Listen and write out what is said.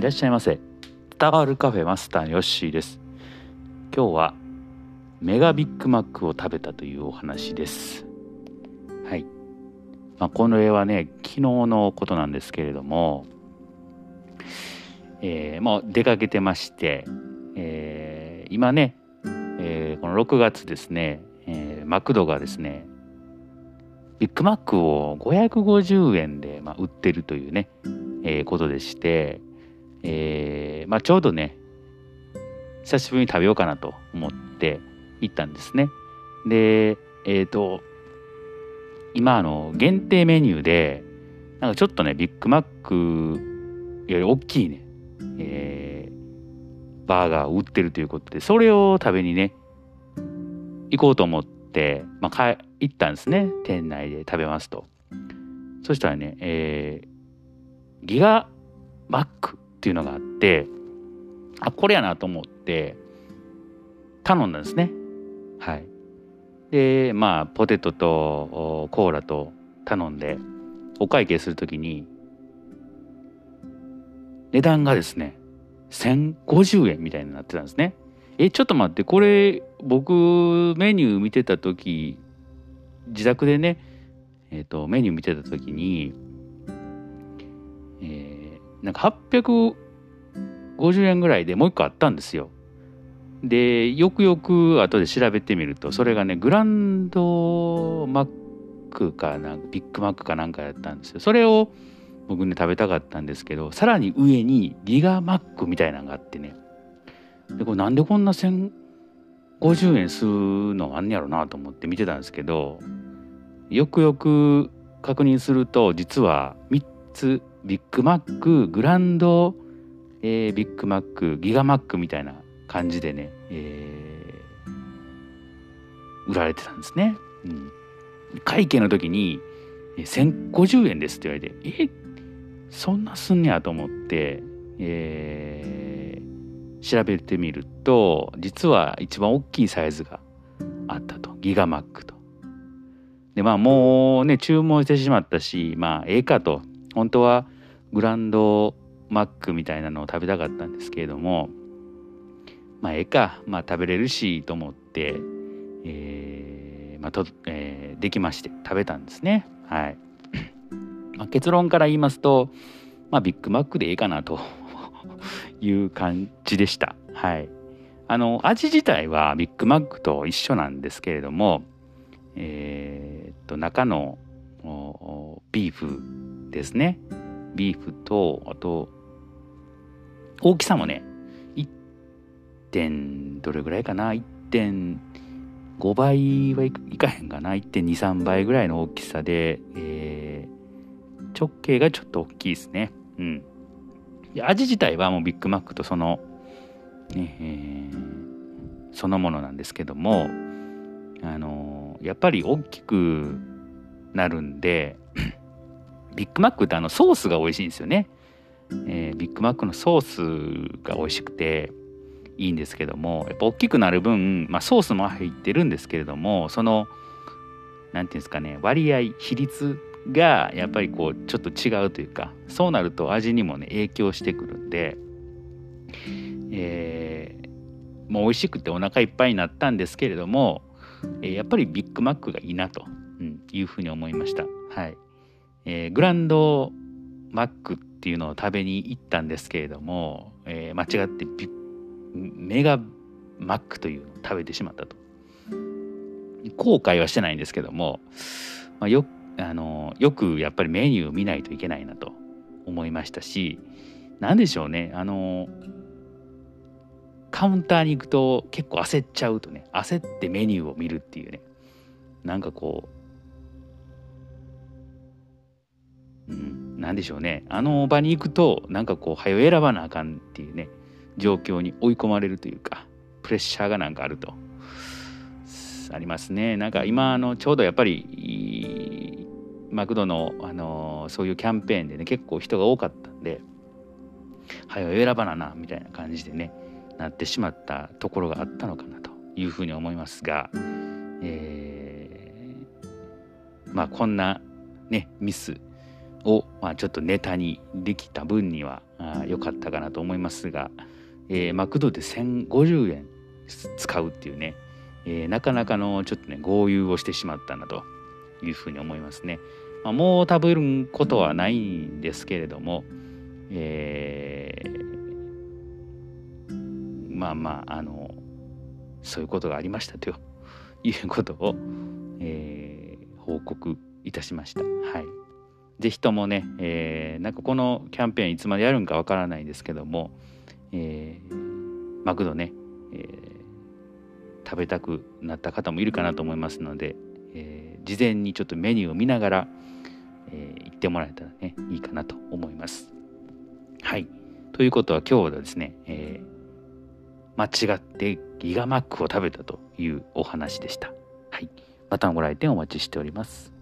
いらっしゃいませ。伝わるカフェマスターのヨッシーです。今日はメガビッグマックを食べたというお話です。はい、まあ、この絵はね昨日のことなんですけれどもえー、もう出かけてまして、えー、今ね、えー、この6月ですね、えー、マクドがですねビッグマックを550円で、まあ、売ってるというね、えー、ことでして、えーまあ、ちょうどね久しぶりに食べようかなと思って行ったんですね。でえっ、ー、と今あの限定メニューでなんかちょっとねビッグマックより大きいね、えー、バーガーを売ってるということでそれを食べにね行こうと思って、まあ、行ったんですね店内で食べますと。そしたらね、えー、ギガマックっていうのがあってあこれやなと思って頼んだんですね。はい。でまあポテトとコーラと頼んでお会計する時に値段がですね1050円みたいになってたんですね。えちょっと待ってこれ僕メニュー見てた時自宅でねえっ、ー、とメニュー見てた時になんか850円ぐらいでもう一個あったんですよ。でよくよく後で調べてみるとそれがねグランドマックかなんかビッグマックかなんかやったんですよ。それを僕ね食べたかったんですけどさらに上にギガマックみたいなのがあってねでこれなんでこんな1050円するのあんねやろなと思って見てたんですけどよくよく確認すると実は3つビッグマックグランド、えー、ビッグマックギガマックみたいな感じでね、えー、売られてたんですね。うん、会計の時に1050円ですって言われてえそんなすんねやと思って、えー、調べてみると実は一番大きいサイズがあったとギガマックと。でまあもうね注文してしまったしまあええかと本当はグランドマックみたいなのを食べたかったんですけれどもまあええか、まあ、食べれるしと思って、えーまあとえー、できまして食べたんですね。はい まあ、結論から言いますと、まあ、ビッグマックでええかなと いう感じでした。はい、あの味自体はビッグマックと一緒なんですけれども、えー、っと中のビーフですねビーフとあと大きさもね1点どれぐらいかな？1.5倍はいかへんかな？1.23倍ぐらいの大きさで、えー、直径がちょっと大きいですね。うん。で味自体はもうビッグマックとその、ねえー、そのものなんですけどもあのやっぱり大きくなるんでビッグマックってあのソースが美味しいんですよね。えー、ビッグマックのソースが美味しくていいんですけどもやっぱ大きくなる分、まあ、ソースも入ってるんですけれどもその何て言うんですかね割合比率がやっぱりこうちょっと違うというかそうなると味にもね影響してくるんで、えー、もう美味しくてお腹いっぱいになったんですけれども、えー、やっぱりビッグマックがいいなと、うん、いうふうに思いました。はいえー、グランドマックっていうのを食べに行ったんですけれども、えー、間違ってメガマックというのを食べてしまったと。後悔はしてないんですけども、まあ、よあのよくやっぱりメニューを見ないといけないなと思いましたし何でしょうねあのカウンターに行くと結構焦っちゃうとね焦ってメニューを見るっていうねなんかこう何でしょうね。あの場に行くとなんかこう早選ばなあかんっていうね状況に追い込まれるというかプレッシャーがなんかあると。ありますね。なんか今あのちょうどやっぱりマクドの、あのそういうキャンペーンでね結構人が多かったんで早選ばななみたいな感じでねなってしまったところがあったのかなというふうに思いますが、えー、まあこんなねミスを、まあ、ちょっとネタにできた分には良かったかなと思いますが、えー、マクドで1050円使うっていうね、えー、なかなかのちょっとね豪遊をしてしまったなというふうに思いますね。まあ、もう食べることはないんですけれども、えー、まあまああのそういうことがありましたということを、えー、報告いたしました。はい。ぜひともね、えー、なんかこのキャンペーンいつまでやるんかわからないんですけども、えー、マクドね、えー、食べたくなった方もいるかなと思いますので、えー、事前にちょっとメニューを見ながら、えー、行ってもらえたらねいいかなと思います。はい。ということは今日はですね、えー、間違ってギガマックを食べたというお話でした。はい。またご来店お待ちしております。